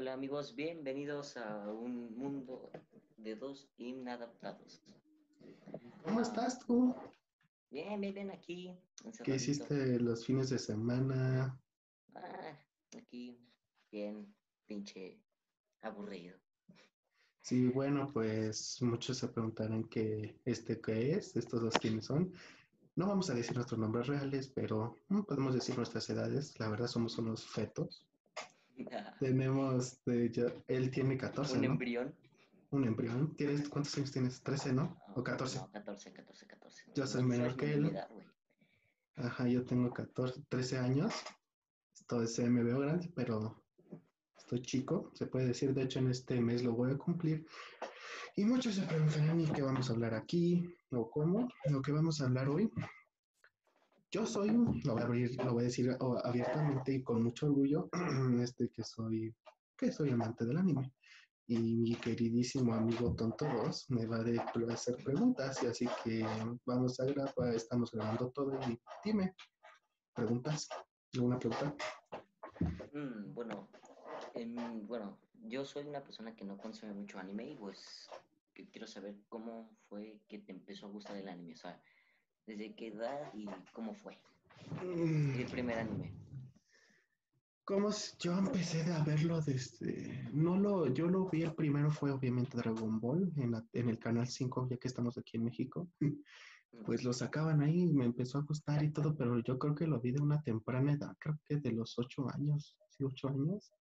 Hola amigos, bienvenidos a un mundo de dos inadaptados. ¿Cómo estás tú? Bien, bien, bien, aquí. ¿Qué hiciste los fines de semana? Ah, aquí, bien, pinche aburrido. Sí, bueno, pues muchos se preguntarán qué este qué es, estos dos quiénes son. No vamos a decir nuestros nombres reales, pero mm, podemos decir nuestras edades. La verdad somos unos fetos. Tenemos, de ya- él tiene 14, un ¿no? embrión. Un embrión. ¿Tienes, ¿Cuántos años tienes? 13, ¿no? ¿O 14? No, 14, 14, 14. Yo soy No menor que él. edad. Ajá, yo tengo 14, 13 años. Entonces me veo grande, pero estoy chico, se puede decir. De hecho, en este mes lo voy a cumplir. Y muchos se preguntarán, ¿y qué vamos a hablar aquí? ¿O cómo? Lo que vamos a hablar hoy. Yo soy, lo voy a decir abiertamente y con mucho orgullo, este que soy, que soy amante del anime. Y mi queridísimo amigo Tonto 2 me va a hacer preguntas, y así que vamos a grabar, estamos grabando todo y dime, preguntas, ¿alguna pregunta? Mm, bueno, em, bueno, yo soy una persona que no consume mucho anime y pues quiero saber cómo fue que te empezó a gustar el anime, desde qué edad y cómo fue el primer anime. Como si- yo empecé a verlo desde, no lo, yo lo vi, el primero fue obviamente Dragon Ball en, la- en el canal 5, ya que estamos aquí en México, Mm, pues lo sacaban ahí y me empezó a gustar y todo, pero yo creo que lo vi de una temprana edad, creo que de los 8 años, sí, 8 años,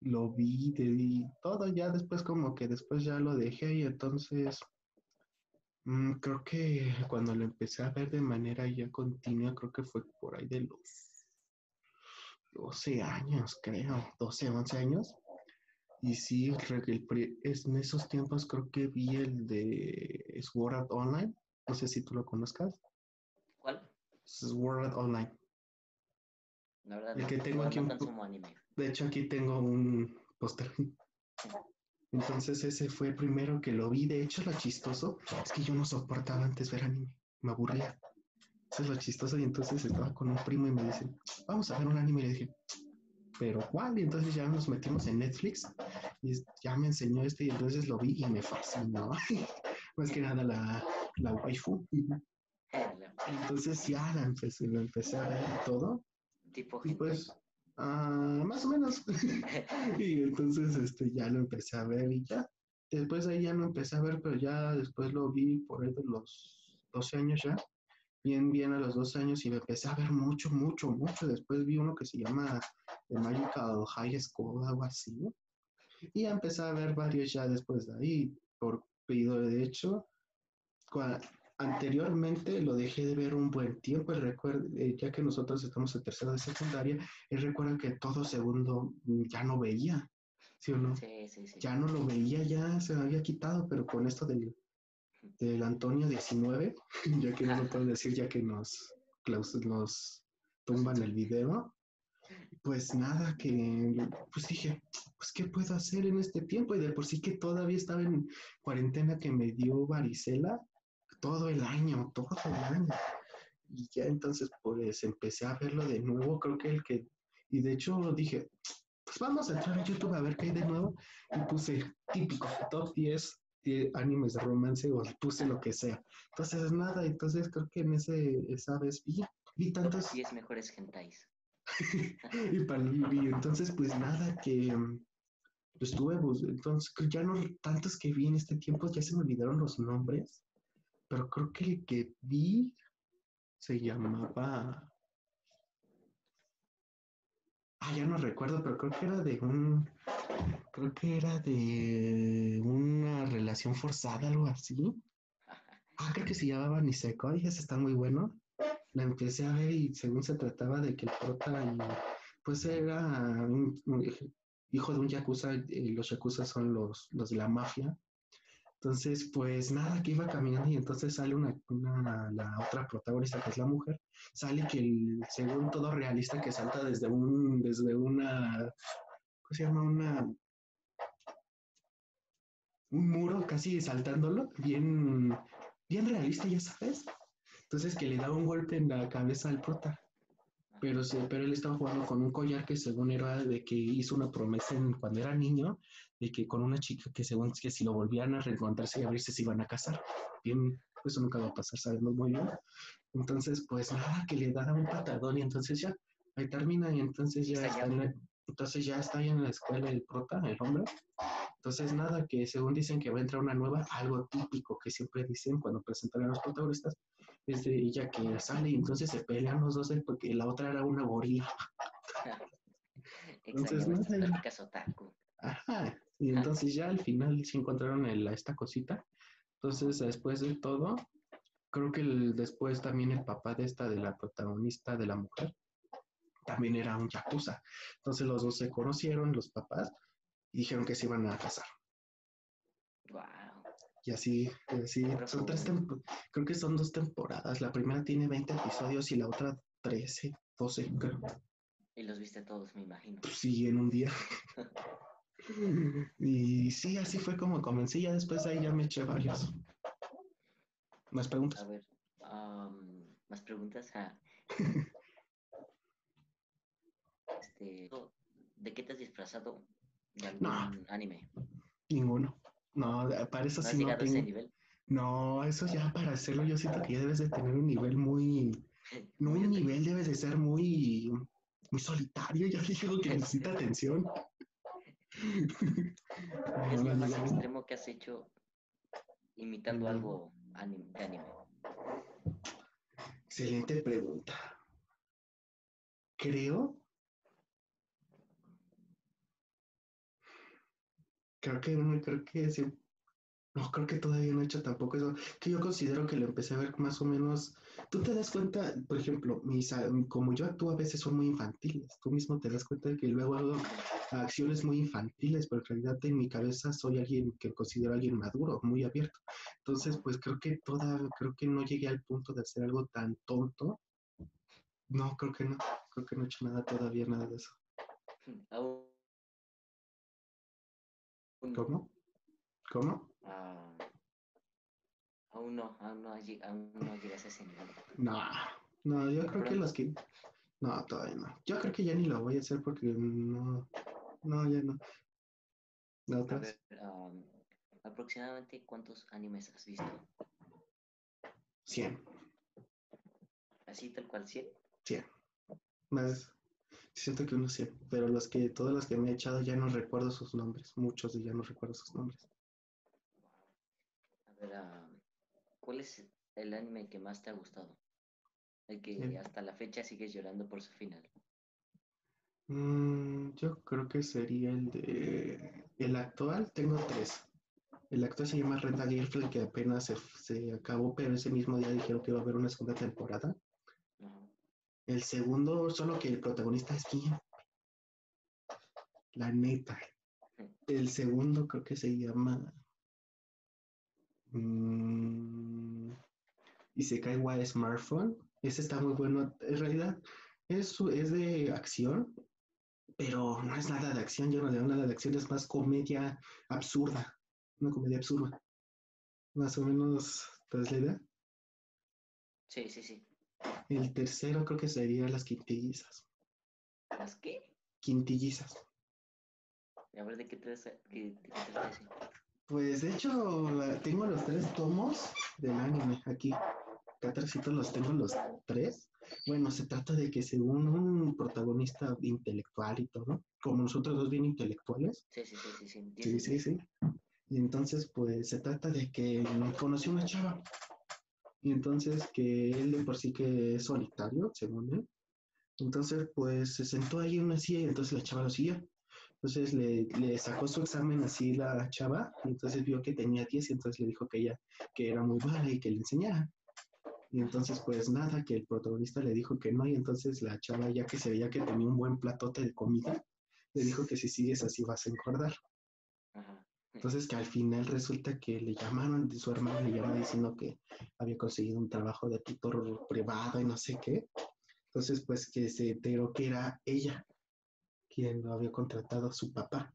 lo vi de y todo, ya después como que después ya lo dejé y entonces mm, creo que cuando lo empecé a ver de manera ya continua, creo que fue por ahí de los 12 años, creo, 12, 11 años. Y sí, es, en esos tiempos creo que vi el de Sword Art Online. No sé si tú lo conozcas. ¿Cuál? Sword Art Online. La verdad, El no, que tengo aquí un anime. De hecho, aquí tengo un póster. Entonces ese fue el primero que lo vi. De hecho, lo chistoso es que yo no soportaba antes ver anime. Me aburría. Eso es lo chistoso. Y entonces estaba con un primo y me dice, vamos a ver un anime. Y le dije, ¿pero cuál? Y entonces ya nos metimos en Netflix y ya me enseñó este y entonces lo vi y me fascinó. Más que nada la, la waifu. Entonces ya la empecé, lo empecé a ver todo. tipo Y pues, ah, más o menos. y entonces este, ya lo empecé a ver y ya. Después de ahí ya no empecé a ver, pero ya después lo vi por ahí de los 12 años ya. Bien, bien a los 12 años y me empecé a ver mucho, mucho, mucho. Después vi uno que se llama The Magical High School, algo así. Y ya empecé a ver varios ya después de ahí, por pedido de hecho. Anteriormente lo dejé de ver un buen tiempo, recuerdo, eh, ya que nosotros estamos en tercero de secundaria, y recuerdo que todo segundo mm, ya no veía, ¿sí o no? Sí, sí, sí. Ya no lo veía, ya se me había quitado, pero con esto del, del Antonio 19, ya que no lo puedo decir, ya que nos, nos tumban el video, pues nada, que pues dije, pues qué puedo hacer en este tiempo, y de por sí que todavía estaba en cuarentena que me dio varicela todo el año, todo el año. Y ya entonces pues empecé a verlo de nuevo, creo que el que, y de hecho dije, pues vamos a entrar a YouTube a ver qué hay de nuevo, y puse típico, top 10 de animes de romance, o puse lo que sea. Entonces nada, entonces creo que en ese, esa vez vi, vi tantos, 10 mejores hentais. y para y entonces pues nada que lo estuve bus- entonces ya no tantos que vi en este tiempo ya se me olvidaron los nombres pero creo que el que vi se llamaba ah ya no recuerdo pero creo que era de un creo que era de una relación forzada algo así ah creo que se llamaba Nisekoi ese está muy bueno la empecé a ver y según se trataba de que el prota y pues era un, hijo de un yakuza, y los yakuza son los, los de la mafia. Entonces, pues nada, que iba caminando y entonces sale una, la otra protagonista que es la mujer, sale que el, según todo realista que salta desde un, desde una, ¿cómo se llama? Una, un muro casi saltándolo, bien, bien realista, ya sabes. Entonces que le da un golpe en la cabeza al prota. Pero, se, pero él estaba jugando con un collar que según era de que hizo una promesa en, cuando era niño, de que con una chica que según que si lo volvían a reencontrarse y abrirse se iban a casar. Bien, eso nunca va a pasar, sabemos muy bien. Entonces, pues nada, que le da un patadón y entonces ya, ahí termina y entonces ya está, en la, entonces ya está ahí en la escuela el prota, el hombre. Entonces nada, que según dicen que va a entrar una nueva, algo típico que siempre dicen cuando presentan a los protagonistas, es de ella que sale y entonces se pelean los dos porque la otra era una gorila. entonces, no sé. Ajá, y entonces ya al final se encontraron esta cosita. Entonces después de todo, creo que el, después también el papá de esta, de la protagonista de la mujer, también era un yakuza. Entonces los dos se conocieron, los papás, y dijeron que se iban a casar. Wow. Y así, así, son tres creo que son dos temporadas. La primera tiene 20 episodios y la otra 13, 12, creo. Y los viste todos, me imagino. Pues sí, en un día. y sí, así fue como comencé. Ya después de ahí ya me eché varios. ¿Más preguntas? A ver, más preguntas. Ah. este, ¿De qué te has disfrazado de algún anime? Ninguno. No, para eso sí no tengo. nivel? No, eso ya para hacerlo yo siento que ya debes de tener un nivel muy... No un nivel, debes de ser muy, muy solitario. Ya digo que necesita atención. ¿Qué es lo más extremo que has hecho imitando algo de anime? Excelente pregunta. Creo creo que no, creo que sí. No, creo que todavía no he hecho tampoco eso. Que yo considero que lo empecé a ver más o menos. Tú te das cuenta, por ejemplo, mis, como yo actúo a veces son muy infantiles. Tú mismo te das cuenta de que luego hago acciones muy infantiles, pero en realidad en mi cabeza soy alguien que considero alguien maduro, muy abierto. Entonces, pues creo que toda, creo que no llegué al punto de hacer algo tan tonto. No, creo que no. Creo que no he hecho nada todavía, nada de eso. ¿Cómo? ¿Cómo? Ah, aún no, aún no, aún no llegas a ese nivel. No, no, yo creo que los que... No, todavía no. Yo creo que ya ni lo voy a hacer porque no, no, ya no. no a ver, aproximadamente cuántos animes has visto? 100. ¿Así tal cual 100? 100. Más, siento que uno sí, pero los que, todos los que me he echado ya no recuerdo sus nombres, muchos de ya no recuerdo sus nombres. A ver, ah, ¿cuál es el anime que más te ha gustado? El que hasta la fecha sigues llorando por su final. Mm, yo creo que sería el de... El actual, tengo tres. El actual se llama Renta Girlfriend, que apenas se, se, acabó, pero ese mismo día dijeron que iba a haber una segunda temporada. El segundo, solo que el protagonista es bien. La neta. El segundo creo que se llama. Mm, y se cae Why Smartphone. Ese está muy bueno. En realidad es, es de acción, pero no es nada de acción. Yo no le nada de acción, es más comedia absurda. Una comedia absurda. Más o menos, ¿te la idea? Sí, sí, sí. El tercero creo que sería las quintillizas. ¿Las qué? Quintillizas. A ver, ¿de qué te Pues de hecho, tengo los tres tomos del anime aquí. Catarcitos los tengo los tres. Bueno, se trata de que según un protagonista intelectual y todo, como nosotros dos bien intelectuales. Sí, sí, sí, sí. Sí, sí, sí. Y entonces, pues se trata de que conoció una chava y entonces que él de por sí que es solitario, según él. Entonces, pues se sentó ahí en una silla y entonces la chava lo siguió. Entonces le, le, sacó su examen así la chava y entonces vio que tenía 10 y entonces le dijo que ella que era muy mala y que le enseñara. Y entonces pues nada, que el protagonista le dijo que no y entonces la chava ya que se veía que tenía un buen platote de comida, le dijo que si sigues así vas a engordar. Entonces que al final resulta que le llamaron, su hermano le llama diciendo que había conseguido un trabajo de tutor privado y no sé qué. Entonces pues que se enteró que era ella quien lo había contratado a su papá.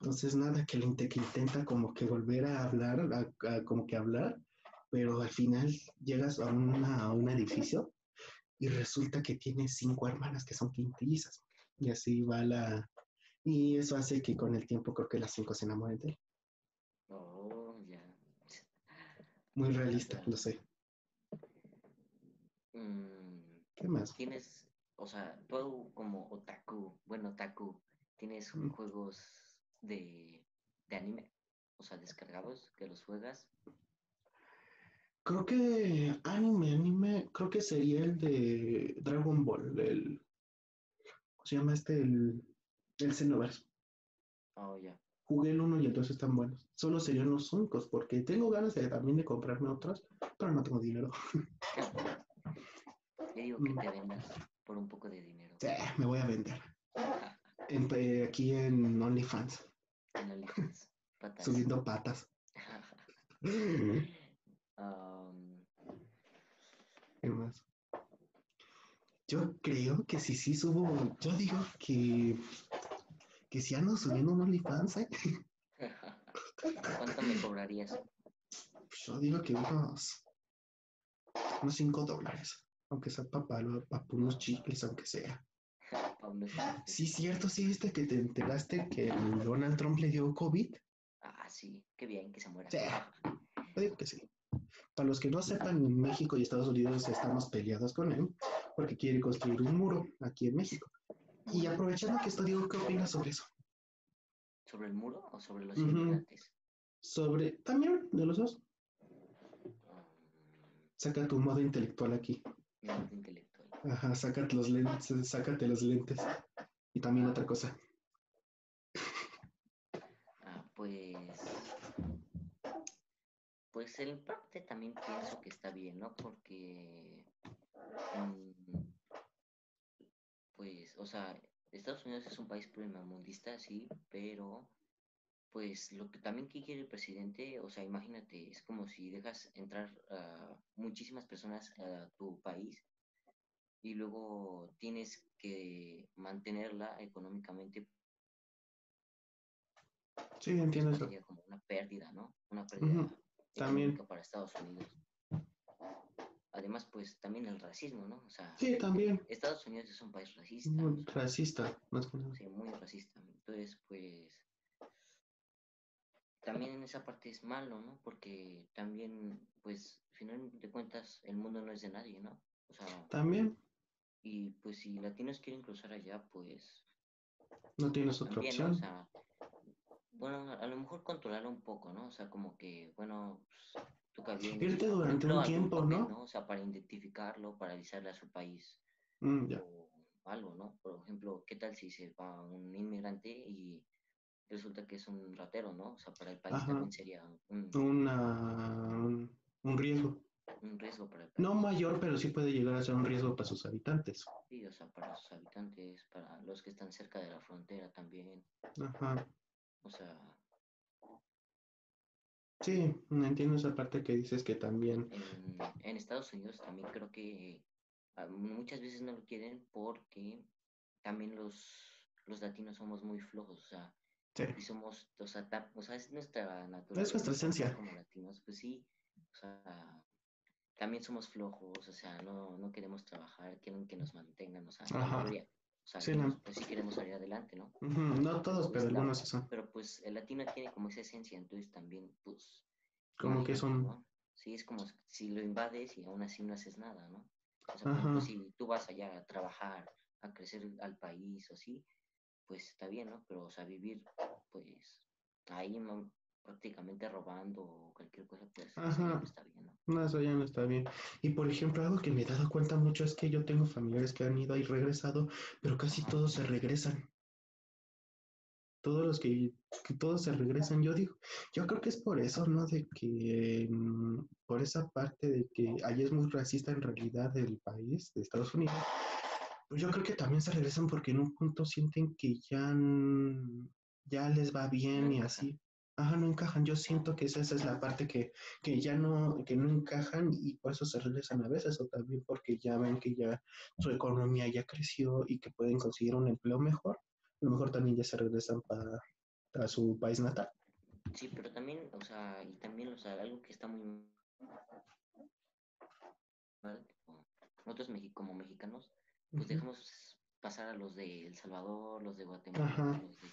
Entonces nada, que, le, intenta como que volver a hablar, como que hablar, pero al final llegas a, una, a un edificio y resulta que tiene cinco hermanas que son quintillizas. Y así va la... Y eso hace que con el tiempo creo que las cinco se enamoren de él. Oh, ya. Muy realista, lo sé. Mm, ¿Qué más? tienes, o sea, tú como otaku, bueno, otaku, tienes Mm. juegos de, de anime, o sea, descargados, que los juegas. Creo que anime, anime, creo que sería el de Dragon Ball, el... ¿Cómo se llama este? El, el Xenoverse. Oh, ya. Jugué el uno y el dos están buenos. Solo serían los únicos, porque tengo ganas de, también de comprarme otros, pero no tengo dinero. Digo que te vendas por un poco de dinero. Sí, me voy a vender. En- eh, aquí en OnlyFans, En OnlyFans. Patas. subiendo patas. Am, ¿Qué más? Yo creo que si sí subo, yo digo que, que si ando subiendo un OnlyFans, ¿eh? ¿Cuánto me cobrarías? yo digo que unos, unos 5 dólares, aunque sea para unos chicles, aunque sea. Sí, cierto, sí viste que te enteraste que Donald Trump le dio COVID. Ah, sí, qué bien que se muera. Sí. Yo digo que sí. Para los que no sepan, en México y Estados Unidos estamos peleados con él porque quiere construir un muro aquí en México. Y aprovechando que esto, digo, ¿qué opinas sobre eso? ¿Sobre el muro o sobre los Ujú. inmigrantes? Sobre, también, de los dos, Um, saca tu modo intelectual aquí. mente intelectual. Ajá, sácate los lentes, sácate los lentes. Y también otra cosa. Ah, pues. Pues en parte también pienso que está bien, ¿no? Porque. mm, pues, o sea, Estados Unidos es un país primermundista, sí, pero. Pues lo que también que quiere el presidente, o sea, imagínate, es como si dejas entrar a muchísimas personas a tu país y luego tienes que mantenerla económicamente Sí, entiendo pues, eso. sería como una pérdida, ¿no? Una pérdida Ujú, también. económica para Estados Unidos. Además, pues también el racismo, ¿no? O sea, Sí, también. Estados Unidos es un país racista, Muy racista, más que nada. sí, muy racista. Entonces, pues también en esa parte es malo, ¿no? Porque también, pues, al final de cuentas, el mundo no es de nadie, ¿no? O sea, También y pues si latinos quieren cruzar allá, pues no tienes otra también, ¿no? O opción. sea, bueno, a lo mejor controlar un poco, ¿no? O sea, como que, bueno, pues, toca bien. Irte por durante un tiempo, papel, ¿no? O sea, para identificarlo, para avisarle a su país Mm, ya. o algo, ¿no? Por ejemplo, ¿qué tal si se va un inmigrante y resulta que es un ratero, ¿no? O sea, para el país Ajá. también sería un, Una, un, un riesgo. un riesgo para el país. No mayor, pero sí puede llegar a ser un riesgo para sus habitantes. Sí, o sea, para sus habitantes, para los que están cerca de la frontera también. Ajá. O sea, Sí, entiendo esa parte que dices que también. en, en Estados Unidos también creo que ah, muchas veces no lo quieren porque también los, los latinos somos muy flojos, o sea, Sí. y somos, o sea, ta- o sea, es nuestra naturaleza. nuestra esencia. Como latinos, pues sí, o sea, también somos flojos, o sea, no, no queremos trabajar, quieren que nos mantengan, o sea, la mayoría. O sea, Sí, no. pues sí queremos salir adelante, ¿no? No todos, pero Pues, algunos sí son. Pero pues el latino tiene como esa esencia, entonces también, pues... Como que imagínate, son. ¿no? Sí, es como si lo invades y aún así no haces nada, ¿no? O sea, ejemplo, si tú vas allá a trabajar, a crecer al país o así, pues está bien, ¿no? Pero, o sea, vivir, pues, ahí ¿no? prácticamente robando o cualquier cosa, pues, Ajá. no está bien, ¿no? Eso ya no está bien. Y por ejemplo, algo que me he dado cuenta mucho es que yo tengo familiares que han ido y regresado, pero casi todos se regresan. Todos los que, que todos se regresan, yo digo, yo creo que es por eso, ¿no? De que, mm, por esa parte de que allí es muy racista en realidad el país, de Estados Unidos, pues yo creo que también se regresan porque en un punto sienten que ya, ya les va bien y así. Ajá, no encajan. Yo siento que esa, esa es la parte que, que ya no, que no encajan y por eso se regresan a veces, o también porque ya ven que ya su economía ya creció y que pueden conseguir un empleo mejor. A lo mejor también ya se regresan para a su país natal. Sí, pero también, o sea, y también, o sea, algo que está muy mal, nosotros como mexicanos, pues dejamos pasar a los de El Salvador, los de Guatemala, los de...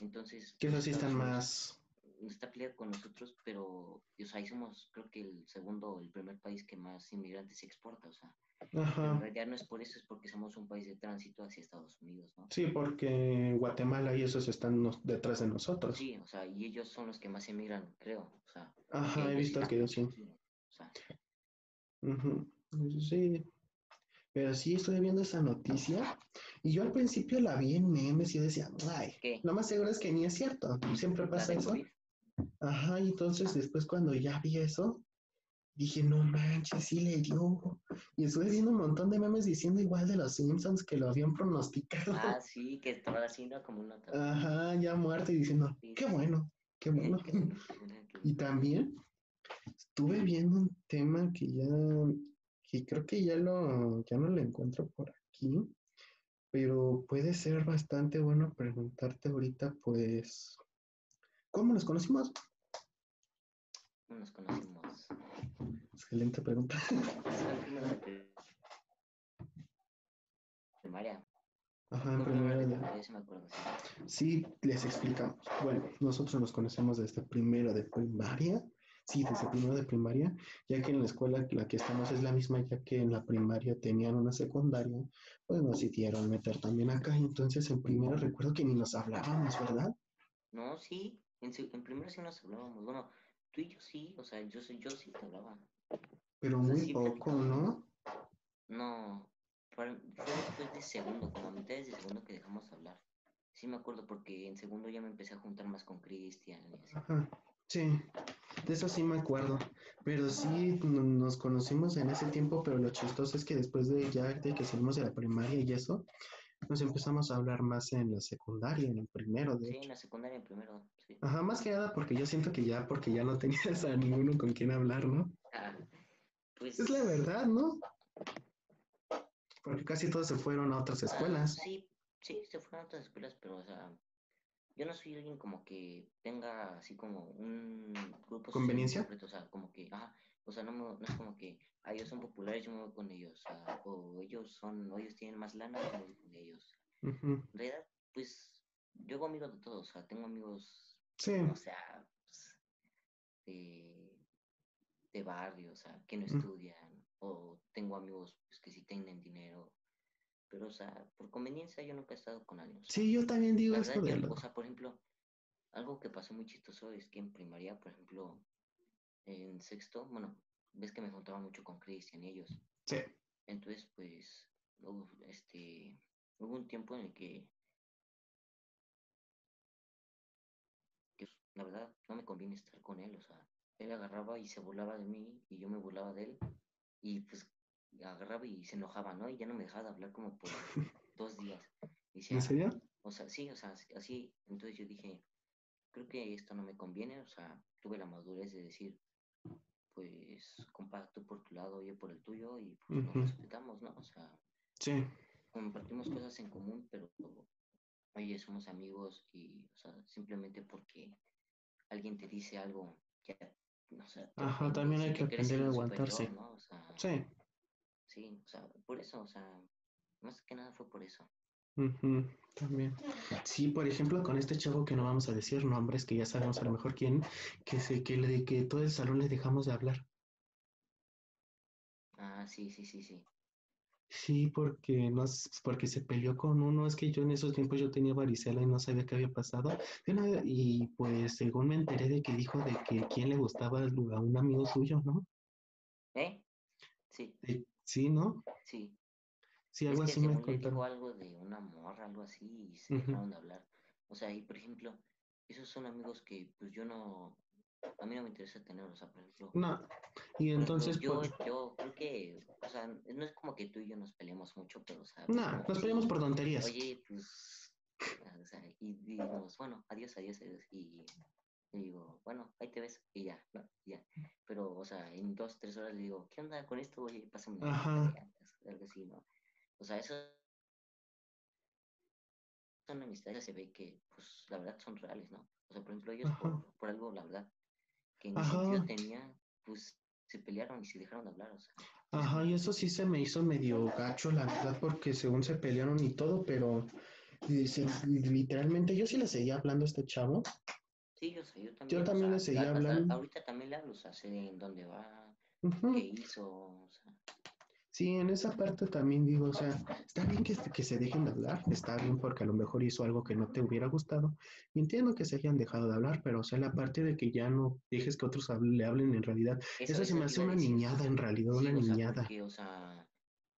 Entonces... Que esos sí están más... Está peleado con nosotros, pero, o sea, ahí somos, creo que el segundo, el primer país que más inmigrantes exporta, o sea, Ajá. en realidad no es por eso, es porque somos un país de tránsito hacia Estados Unidos, ¿no? Sí, porque Guatemala y esos están detrás de nosotros. Sí, o sea, y ellos son los que más emigran, creo, o sea. Ajá, he visto que sí. O sea. Sí, pero sí estoy viendo esa noticia y yo al principio la vi en memes y yo decía, ay, lo más seguro es que ni es cierto, siempre pasa eso. Ajá, y entonces después cuando ya vi eso, dije, no manches, sí le dio. Y estuve viendo un montón de memes diciendo igual de los Simpsons que lo habían pronosticado. Ah, sí, que estaba haciendo como una... Ajá, ya muerto y diciendo, qué bueno, qué bueno. y también estuve viendo un tema que ya y creo que ya lo, ya no lo encuentro por aquí, pero puede ser bastante bueno preguntarte ahorita, pues, ¿cómo nos conocimos? ¿Cómo nos conocimos? Excelente pregunta. Primaria. Ajá, en primaria. Sí, les explicamos. Bueno, nosotros nos conocemos desde primero de primaria Sí, desde primero de primaria, ya que en la escuela la que estamos es la misma, ya que en la primaria tenían una secundaria, pues nos hicieron meter también acá. Entonces en primero recuerdo que ni nos hablábamos, ¿verdad? No, sí, en, en primero sí nos hablábamos. Bueno, tú y yo sí, o sea, yo, yo sí te hablaba. Pero muy poco, ¿no? No, fue después de segundo, como a mitad de segundo que dejamos hablar. Sí me acuerdo porque en segundo ya me empecé a juntar más con Cristian. Ajá. Sí, de eso sí me acuerdo. Pero sí nos conocimos en ese tiempo, pero lo chistoso es que después de ya de que salimos de la primaria y eso, nos empezamos a hablar más en la secundaria, en el primero. De sí, en la secundaria, en primero, sí. Ajá, más que nada porque yo siento que ya, porque ya no tenías a ninguno con quien hablar, ¿no? Ah, pues... Es la verdad, ¿no? Porque casi todos se fueron a otras escuelas. sí, sí, se fueron a otras escuelas, pero, o sea, yo no soy alguien como que tenga así como un grupo conveniencia o sea como que ah o sea no, no es como que ah, ellos son populares yo me voy con ellos o, ellos son o ellos tienen más lana yo me voy con ellos en realidad pues yo hago amigos de todos o sea tengo amigos sí. o sea pues, de, de barrio o sea que no estudian o tengo amigos pues, que sí tienen dinero pero, o sea, por conveniencia yo nunca he estado con alguien. sí, yo también digo esto de O sea, por ejemplo, algo que pasó muy chistoso es que en primaria, por ejemplo, en sexto, bueno, ves que me juntaba mucho con Cristian y ellos. Sí. Entonces, pues, este, hubo un tiempo en el que, que, la verdad, no me conviene estar con él, o sea, él agarraba y se burlaba de mí y yo me burlaba de él. Y pues agarraba y se enojaba, ¿no? Y ya no me dejaba de hablar como por dos días. ¿En serio? O sea, sí, o sea, así. Entonces yo dije, creo que esto no me conviene, o sea, tuve la madurez de decir, pues, comparto por tu lado, yo por el tuyo, y pues nos respetamos, ¿no? O sea, sí. compartimos cosas en común, pero, oye, somos amigos y, o sea, simplemente porque alguien te dice algo, ya, no sé. Ajá, también hay que aprender a aguantarse. ¿no? o sea, sí. Sí, o sea, por eso, o sea, más que nada fue por eso. También. Sí, por ejemplo, con este chavo que no vamos a decir nombres, que ya sabemos a lo mejor quién, que se, que le que todo el salón le dejamos de hablar. Ah, sí, sí, sí, sí. Sí, porque no porque se peleó con uno, es que yo en esos tiempos yo tenía varicela y no sabía qué había pasado. Y pues según me enteré de que dijo de que quién le gustaba a un amigo suyo, ¿no? ¿Eh? Sí. Sí, ¿no? Sí. Sí, algo así me dijo algo de una morra, algo así, y se dejaron de hablar. O sea, y por ejemplo, esos son amigos que pues yo no, a mí no me interesa tener, o sea, por ejemplo. No, y entonces... yo, yo creo que, o sea, no es como que tú y yo nos peleemos mucho, pero, o sea... No, nos peleamos por tonterías. Oye, pues, o sea, y digamos, bueno, adiós, adiós, adiós, y y digo, bueno, ahí te ves, y ya, ¿no? ya. Pero, o sea, en dos, tres horas le digo, ¿qué onda con esto? Oye, pásame Ajá. algo así, ¿no? O sea, eso son amistades, se ve que, pues, la verdad son reales, ¿no? O sea, por ejemplo, ellos por, por, algo, la verdad, que en sentido tenía, pues, se pelearon y se dejaron de hablar, o sea. Ajá, y eso sí se me hizo medio gacho, la verdad, porque según se pelearon y todo, pero literalmente yo sí le seguía hablando a este chavo. Sí, yo sé, yo también. Yo o también sea, le seguía hablando. ahorita también le hablo, o sea, sé en dónde va, qué hizo, o sea, Sí, en esa parte también digo, o sea, está bien que, que se dejen de hablar, está bien porque a lo mejor hizo algo que no te hubiera gustado. Y entiendo que se hayan dejado de hablar, pero o sea, la parte de que ya no dejes que otros hable- le hablen en realidad, eso, eso se me hace una decir. niñada en realidad, Sí, una o sea, niñada. porque, o sea,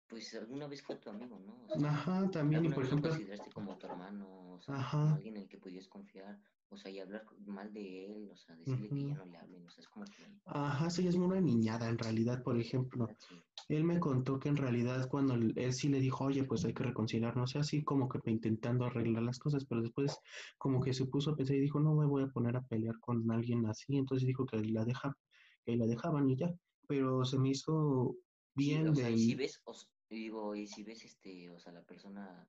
pues alguna vez fue tu amigo, ¿no? O sea, Ajá, también, y por lo ejemplo, consideraste como tu hermano, o sea, como ajá, alguien en el que podías confiar, o sea, y hablar mal de él, o sea, decirle que ya no le hablen, o sea, es como que, Ajá, ya es una niñada en realidad, por ejemplo. sí. Él me contó que en realidad cuando él, sí le dijo, oye, pues hay que reconciliarnos, así como que intentando arreglar las cosas, pero después como que se puso a pensar y dijo, no me voy a poner a pelear con alguien así, entonces dijo que la deja, que la dejaban y ya, pero se me hizo Sí, bien o sea, y si de, ves, o digo, y si ves, este, o sea, la persona,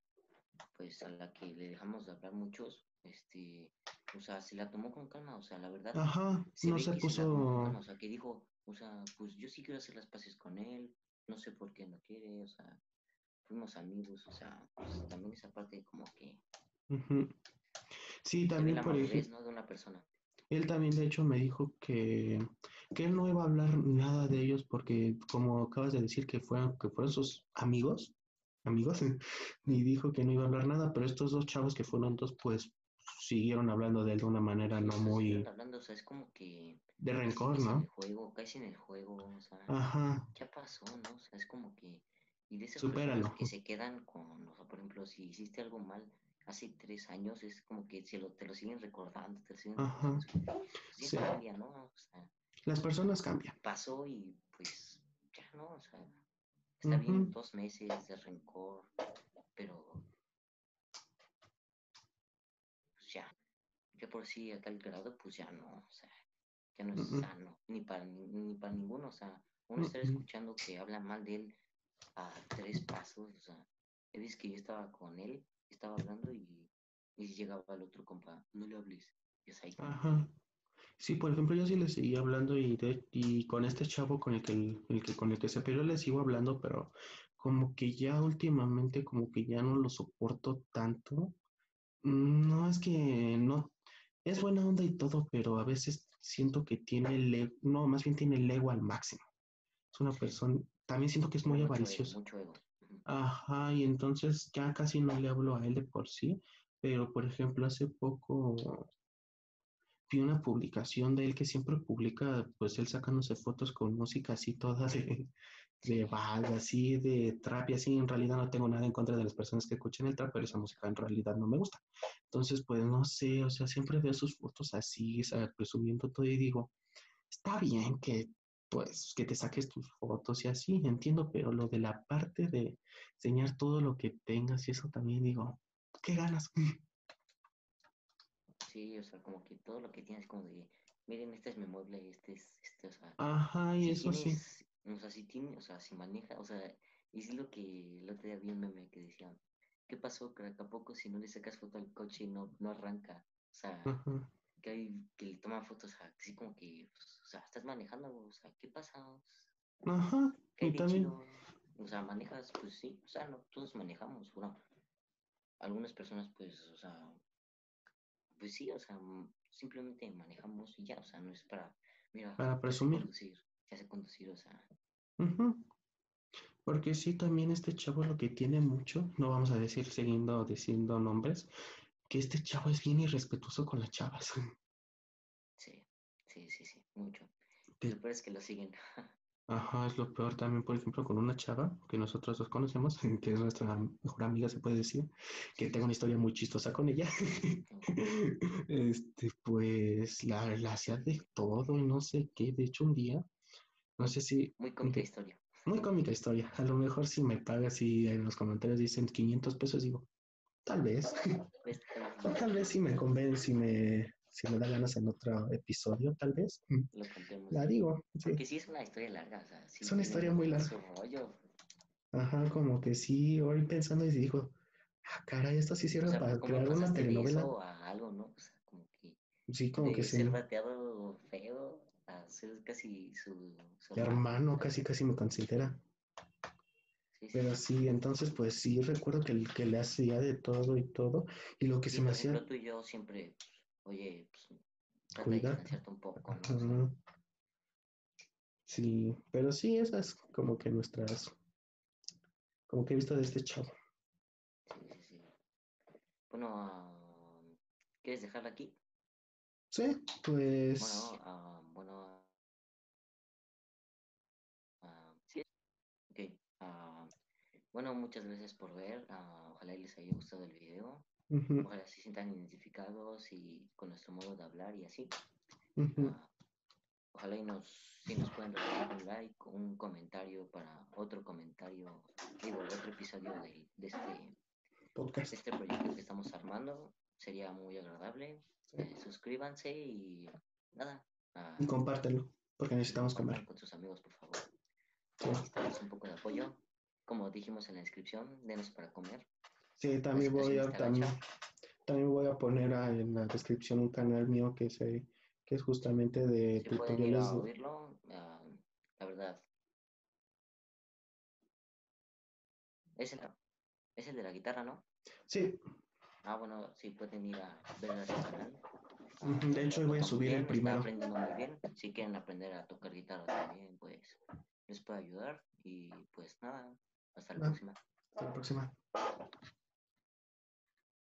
pues, a la que le dejamos de hablar muchos, este, o sea, se la tomó con calma, o sea, la verdad, ajá, se no se que se calma, puso, o sea, que dijo, o sea, pues yo sí quiero hacer las paces con él, no sé por qué no quiere, o sea, fuimos amigos, o sea, pues también esa parte como que ujú. Sí, también por ejemplo, ¿no? De una persona. él también de hecho me dijo que, que él no iba a hablar nada de ellos porque como acabas de decir que fueron, que fueron sus amigos, amigos, y dijo que no iba a hablar nada, pero estos dos chavos que fueron dos, pues siguieron hablando de él de una manera no muy hablando, o sea, es como que de rencor, sigues en el ¿no? juego, caes en el juego, o sea, Ajá, ya pasó, ¿no? O sea, es como que, y de esas personas que se quedan con, o sea, por ejemplo, si hiciste algo mal hace tres años, es como que se lo, te lo siguen recordando, te lo siguen Ajá, recordando, pues sí. cambia, ¿no? O sea, Las personas cambian. pasó y pues ya no, o sea, está bien dos meses de rencor, pero pues ya, ya por sí a tal grado, pues ya no, o sea, ya no es sano, ni para, ni, ni para ninguno, o sea, uno estar escuchando que habla mal de él a tres pasos, o sea, visto que yo estaba con él, estaba hablando y, y llegaba el otro compa, no le hables, es ahí Ajá. Sí, por ejemplo, yo sí le seguía hablando y, de- y con este chavo con el que, el, que con el que se peleó le sigo hablando, pero como que ya últimamente como que ya no lo soporto tanto. Mm, No, es que no, es buena onda y todo, pero a veces siento que tiene el ego, no, más bien tiene el ego al máximo. Es una persona, también siento que es muy mucho ego, avaricioso. mucho ego. Ujú. Ajá, y entonces ya casi no le hablo a él de por sí, pero por ejemplo hace poco vi una publicación de él que siempre publica, pues él sacándose fotos con música así toda de, de banda, así de trap y así. En realidad no tengo nada en contra de las personas que escuchan el trap, pero esa música en realidad no me gusta. Entonces, pues no sé, o sea, siempre veo sus fotos así, o sea, presumiendo todo y digo, está bien que pues que te saques tus fotos y así, entiendo, pero lo de la parte de enseñar todo lo que tengas y eso también digo, ¿qué ganas? sí, o sea, como que todo lo que tienes como de, miren, este es mi mueble, este es, este, o sea, Ajá, y si eso sí. O sea, si tiene, o sea, si maneja, o sea, es lo que el otro día vi un meme que decía, ¿qué pasó, crack? ¿A poco si no le sacas foto al coche y no, no arranca? O sea, que hay que le toman fotos así como que, pues, o sea, estás manejando, o sea, ¿qué pasa? ajá, ¿Qué y también, chido? O sea, manejas, pues sí, o sea, no, todos manejamos, bueno, algunas personas, pues, o sea, pues sí, o sea, mm, simplemente manejamos y ya, o sea, no es para, mira, para presumir. conducir, ya sé conducir, o sea, Ujú, Porque sí, también este chavo lo que tiene mucho, no vamos a decir siguiendo diciendo nombres, que este chavo es bien irrespetuoso con las chavas. sí, sí, sí, sí, mucho. Que, lo peor es que lo siguen. ajá, es lo peor también, por ejemplo, con una chava que nosotros dos conocemos, que es nuestra mejor amiga, se puede decir, que tengo una historia muy chistosa con ella. Este, pues la, la hacía de todo y no sé qué. De hecho, un día, no sé si, Muy cómica historia. muy cómica historia. A lo mejor si me pagas y en los comentarios dicen 500 pesos, digo, tal vez. Tal vez O lo, tal vez si me convence, si me, si me da ganas en otro episodio, tal vez. mm, lo contemos. La digo, sí. Porque sí es una historia larga, o sea, sí Es una historia muy larga. rollo. Ajá, como que sí, hoy pensando y dijo, ah, caray, esto sí O sirve sea, para ¿cómo crear una telenovela. a algo, no? O sea, como que Sí, como que ser bateado feo a ser casi su, su hermano. Sea, casi casi me considera. Sí, sí, Pero sí. entonces pues sí recuerdo que, el- que le hacía de todo y todo. Y lo que Sí, se me hacía... tú y yo siempre, oye, pues, trata de un poco. Sí, pero sí, esas como que nuestras... Como que he visto de este chavo. Sí, sí, sí. Bueno, ah, ¿quieres dejarla aquí? Sí, pues... Bueno, ah, bueno, ah, sí. Ah, bueno, muchas gracias por ver. ah, ojalá les haya gustado el video. Ojalá se sientan identificados y con nuestro modo de hablar y así. Ah, ojalá y nos, si nos pueden regalar un like, un comentario para otro comentario, digo, otro episodio de, de este, de Podcast. este proyecto que estamos armando. Sería muy agradable. Sí. Eh, suscríbanse y nada. Ah, Y compártelo, porque necesitamos comer. con sus amigos, por favor. Sí. Necesitamos un poco de apoyo. Como dijimos en la descripción, denos para comer. Sí, también voy a, también, también voy a poner a- en la descripción un canal mío que se, que es justamente de Si tutoriales. a oírlo, ah, la verdad. Es el, es el de la guitarra, ¿no? Sí, Ah, bueno, sí pueden ir a ver a su canal. De hecho, hoy voy a subir el primero. Está aprendiendo muy bien. Si quieren aprender a tocar guitarra también, pues les puede ayudar. Y pues nada, hasta la próxima. hasta la próxima.